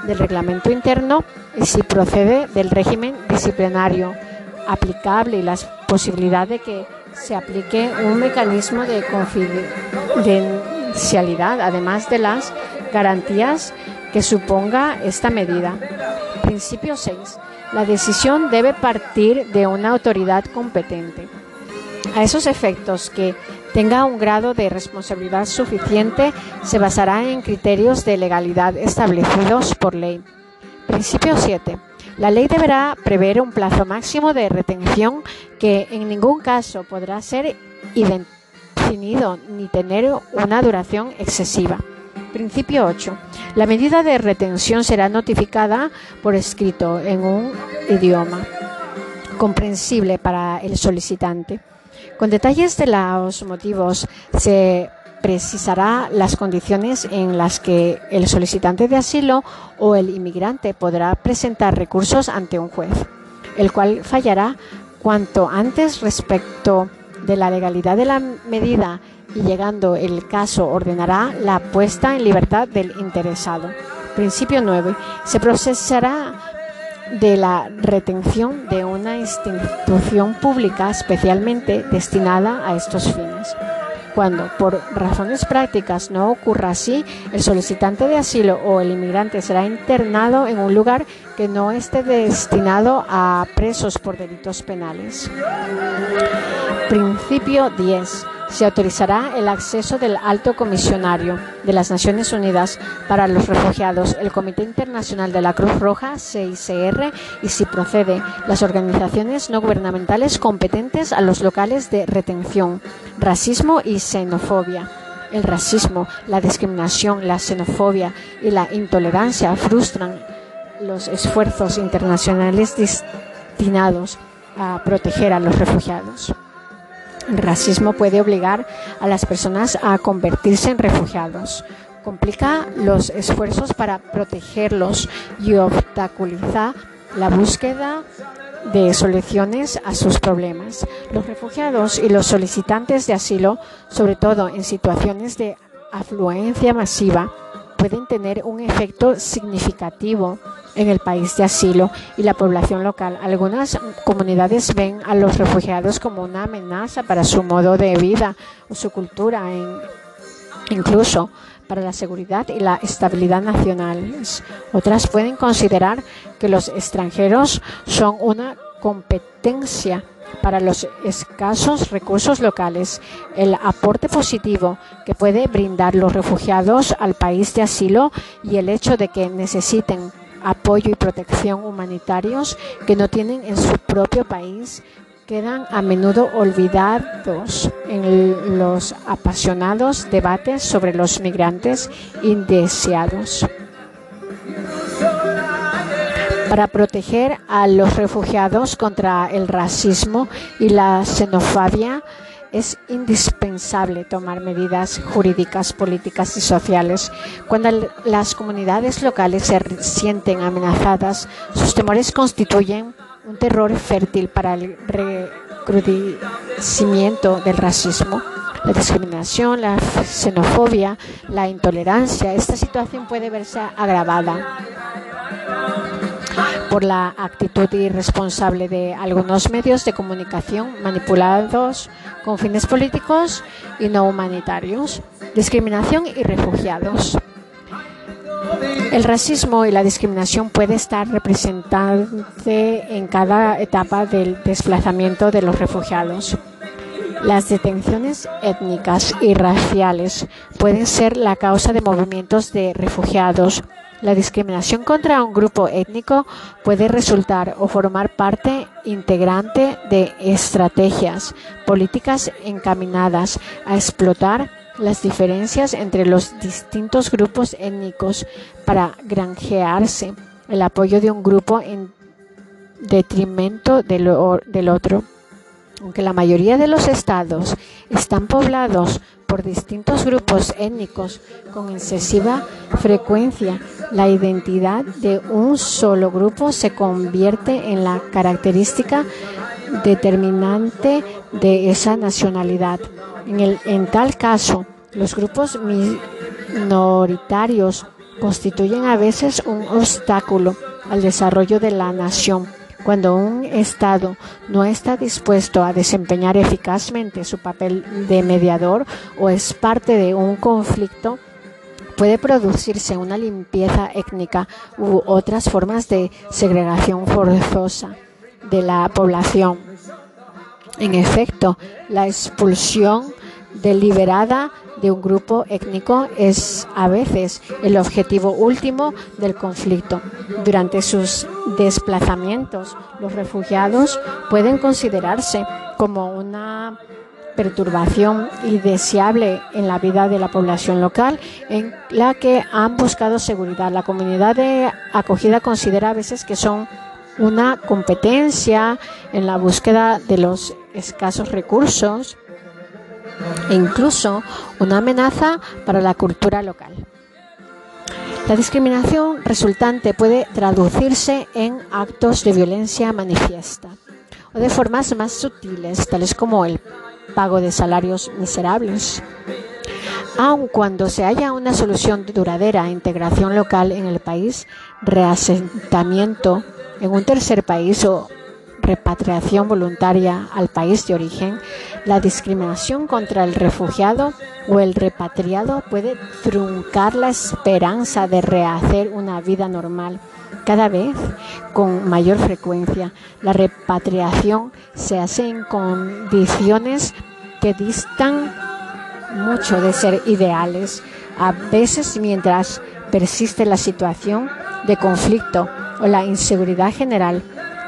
del reglamento interno y si procede del régimen disciplinario aplicable y las posibilidades de que se aplique un mecanismo de confidencialidad, además de las garantías que suponga esta medida. Principio 6. La decisión debe partir de una autoridad competente. A esos efectos que tenga un grado de responsabilidad suficiente se basará en criterios de legalidad establecidos por ley. Principio 7. La ley deberá prever un plazo máximo de retención que en ningún caso podrá ser definido ni tener una duración excesiva. Principio 8. La medida de retención será notificada por escrito en un idioma comprensible para el solicitante. Con detalles de los motivos se precisará las condiciones en las que el solicitante de asilo o el inmigrante podrá presentar recursos ante un juez, el cual fallará cuanto antes respecto de la legalidad de la medida y llegando el caso ordenará la puesta en libertad del interesado. Principio 9. Se procesará de la retención de una institución pública especialmente destinada a estos fines. Cuando, por razones prácticas, no ocurra así, el solicitante de asilo o el inmigrante será internado en un lugar que no esté destinado a presos por delitos penales. Principio 10 se autorizará el acceso del alto comisionario de las Naciones Unidas para los refugiados, el Comité Internacional de la Cruz Roja, CICR, y si procede, las organizaciones no gubernamentales competentes a los locales de retención, racismo y xenofobia. El racismo, la discriminación, la xenofobia y la intolerancia frustran los esfuerzos internacionales destinados a proteger a los refugiados. Racismo puede obligar a las personas a convertirse en refugiados, complica los esfuerzos para protegerlos y obstaculiza la búsqueda de soluciones a sus problemas. Los refugiados y los solicitantes de asilo, sobre todo en situaciones de afluencia masiva, pueden tener un efecto significativo en el país de asilo y la población local. Algunas comunidades ven a los refugiados como una amenaza para su modo de vida o su cultura, incluso para la seguridad y la estabilidad nacionales. Otras pueden considerar que los extranjeros son una competencia para los escasos recursos locales, el aporte positivo que puede brindar los refugiados al país de asilo y el hecho de que necesiten apoyo y protección humanitarios que no tienen en su propio país quedan a menudo olvidados en los apasionados debates sobre los migrantes indeseados para proteger a los refugiados contra el racismo y la xenofobia es indispensable tomar medidas jurídicas, políticas y sociales. Cuando las comunidades locales se sienten amenazadas, sus temores constituyen un terror fértil para el recrudecimiento del racismo, la discriminación, la xenofobia, la intolerancia. Esta situación puede verse agravada por la actitud irresponsable de algunos medios de comunicación manipulados con fines políticos y no humanitarios, discriminación y refugiados. El racismo y la discriminación puede estar representante en cada etapa del desplazamiento de los refugiados. Las detenciones étnicas y raciales pueden ser la causa de movimientos de refugiados la discriminación contra un grupo étnico puede resultar o formar parte integrante de estrategias políticas encaminadas a explotar las diferencias entre los distintos grupos étnicos para granjearse el apoyo de un grupo en detrimento del, otro. Aunque la mayoría de los estados están poblados por distintos grupos étnicos con excesiva frecuencia, la identidad de un solo grupo se convierte en la característica determinante de esa nacionalidad. En, tal caso, los grupos minoritarios constituyen a veces un obstáculo al desarrollo de la nación cuando un Estado no está dispuesto a desempeñar eficazmente su papel de mediador o es parte de un conflicto, puede producirse una limpieza étnica u otras formas de segregación forzosa de la población. En efecto, la expulsión deliberada de un grupo étnico es a veces el objetivo último del conflicto. Durante sus desplazamientos, los refugiados pueden considerarse como una perturbación indeseable en la vida de la población local en la que han buscado seguridad. La comunidad de acogida considera a veces que son una competencia en la búsqueda de los escasos recursos e incluso una amenaza para la cultura local. La discriminación resultante puede traducirse en actos de violencia manifiesta o de formas más sutiles, tales como el pago de salarios miserables. Aun cuando se haya una solución duradera, integración local en el país, reasentamiento en un tercer país o repatriación voluntaria al país de origen, la discriminación contra el refugiado o el repatriado puede truncar la esperanza de rehacer una vida normal. Cada vez con mayor frecuencia, la repatriación se hace en condiciones que distan mucho de ser ideales. A veces, mientras persiste la situación de conflicto o la inseguridad general,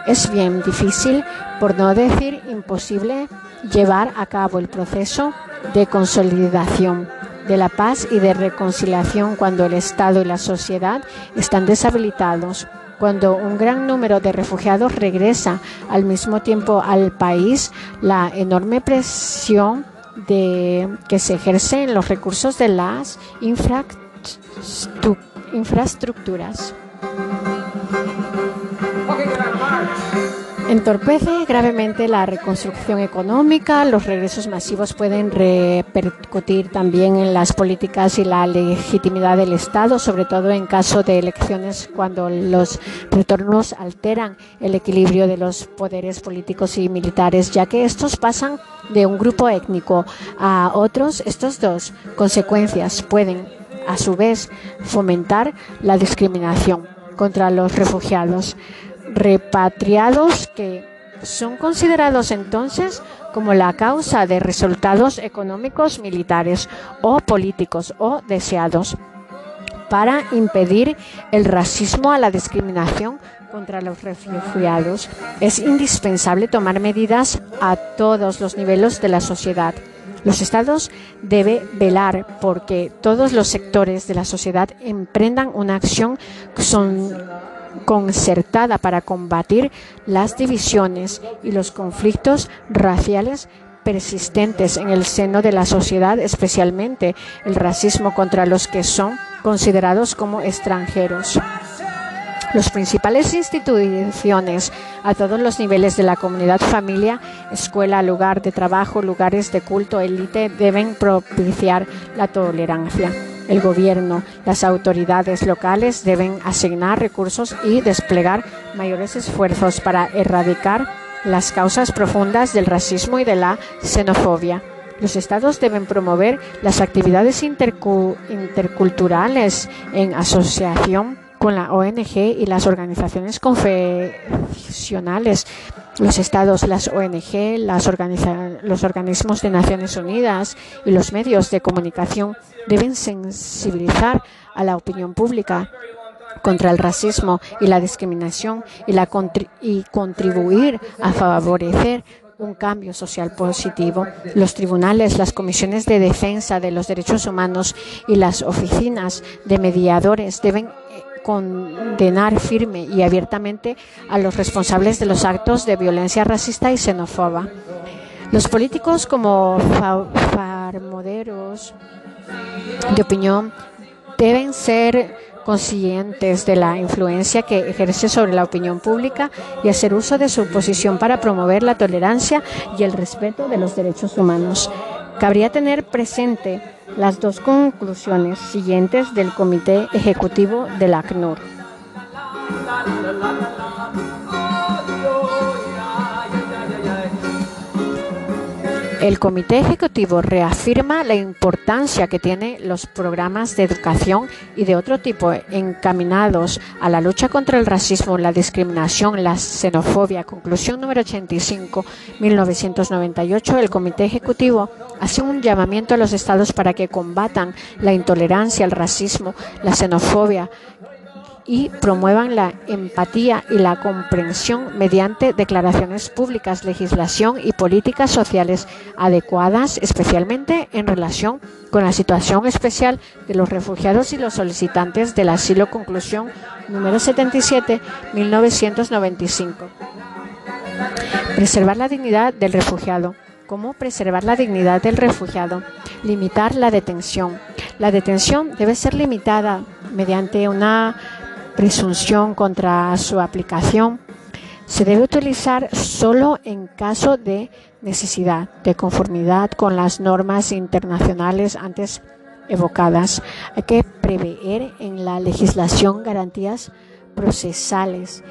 es bien difícil, por no decir imposible, llevar a cabo el proceso de consolidación de la paz y de reconciliación cuando el Estado y la sociedad están deshabilitados. Cuando un gran número de refugiados regresa al mismo tiempo al país, la enorme presión que se ejerce en los recursos de las infraestructuras entorpece gravemente la reconstrucción económica. Los regresos masivos pueden repercutir también en las políticas y la legitimidad del Estado, sobre todo en caso de elecciones cuando los retornos alteran el equilibrio de los poderes políticos y militares, ya que estos pasan de un grupo étnico a otros. Estos dos consecuencias pueden, a su vez, fomentar la discriminación contra los refugiados repatriados que son considerados entonces como la causa de resultados económicos, militares o políticos o deseados para impedir el racismo a la discriminación contra los refugiados. Es indispensable tomar medidas a todos los niveles de la sociedad. Los estados deben velar porque todos los sectores de la sociedad emprendan una acción son concertada para combatir las divisiones y los conflictos raciales persistentes en el seno de la sociedad, especialmente el racismo contra los que son considerados como extranjeros. Las principales instituciones a todos los niveles de la comunidad, familia, escuela, lugar de trabajo, lugares de culto, élite, deben propiciar la tolerancia. El gobierno, las autoridades locales deben asignar recursos y desplegar mayores esfuerzos para erradicar las causas profundas del racismo y de la xenofobia. Los estados deben promover las actividades interculturales en asociación con la ONG y las organizaciones confesionales los estados, las ONG, las los organismos de Naciones Unidas y los medios de comunicación deben sensibilizar a la opinión pública contra el racismo y la discriminación y, la y contribuir a favorecer un cambio social positivo. Los tribunales, las comisiones de defensa de los derechos humanos y las oficinas de mediadores deben condenar firme y abiertamente a los responsables de los actos de violencia racista y xenófoba. Los políticos como farmoderos de opinión deben ser conscientes de la influencia que ejerce sobre la opinión pública y hacer uso de su posición para promover la tolerancia y el respeto de los derechos humanos. Cabría tener presente las dos conclusiones siguientes del Comité Ejecutivo del ACNUR. El Comité Ejecutivo reafirma la importancia que tienen los programas de educación y de otro tipo encaminados a la lucha contra el racismo, la discriminación, la xenofobia. Conclusión número 85, 1998. El Comité Ejecutivo hace un llamamiento a los estados para que combatan la intolerancia, el racismo, la xenofobia y promuevan la empatía y la comprensión mediante declaraciones públicas, legislación y políticas sociales adecuadas, especialmente en relación con la situación especial de los refugiados y los solicitantes del asilo. Conclusión número 77, 1995. Preservar la dignidad del refugiado. ¿Cómo preservar la dignidad del refugiado? Limitar la detención. La detención debe ser limitada mediante una presunción contra su aplicación se debe utilizar solo en caso de necesidad de conformidad con las normas internacionales antes evocadas. Hay que prever en la legislación garantías procesales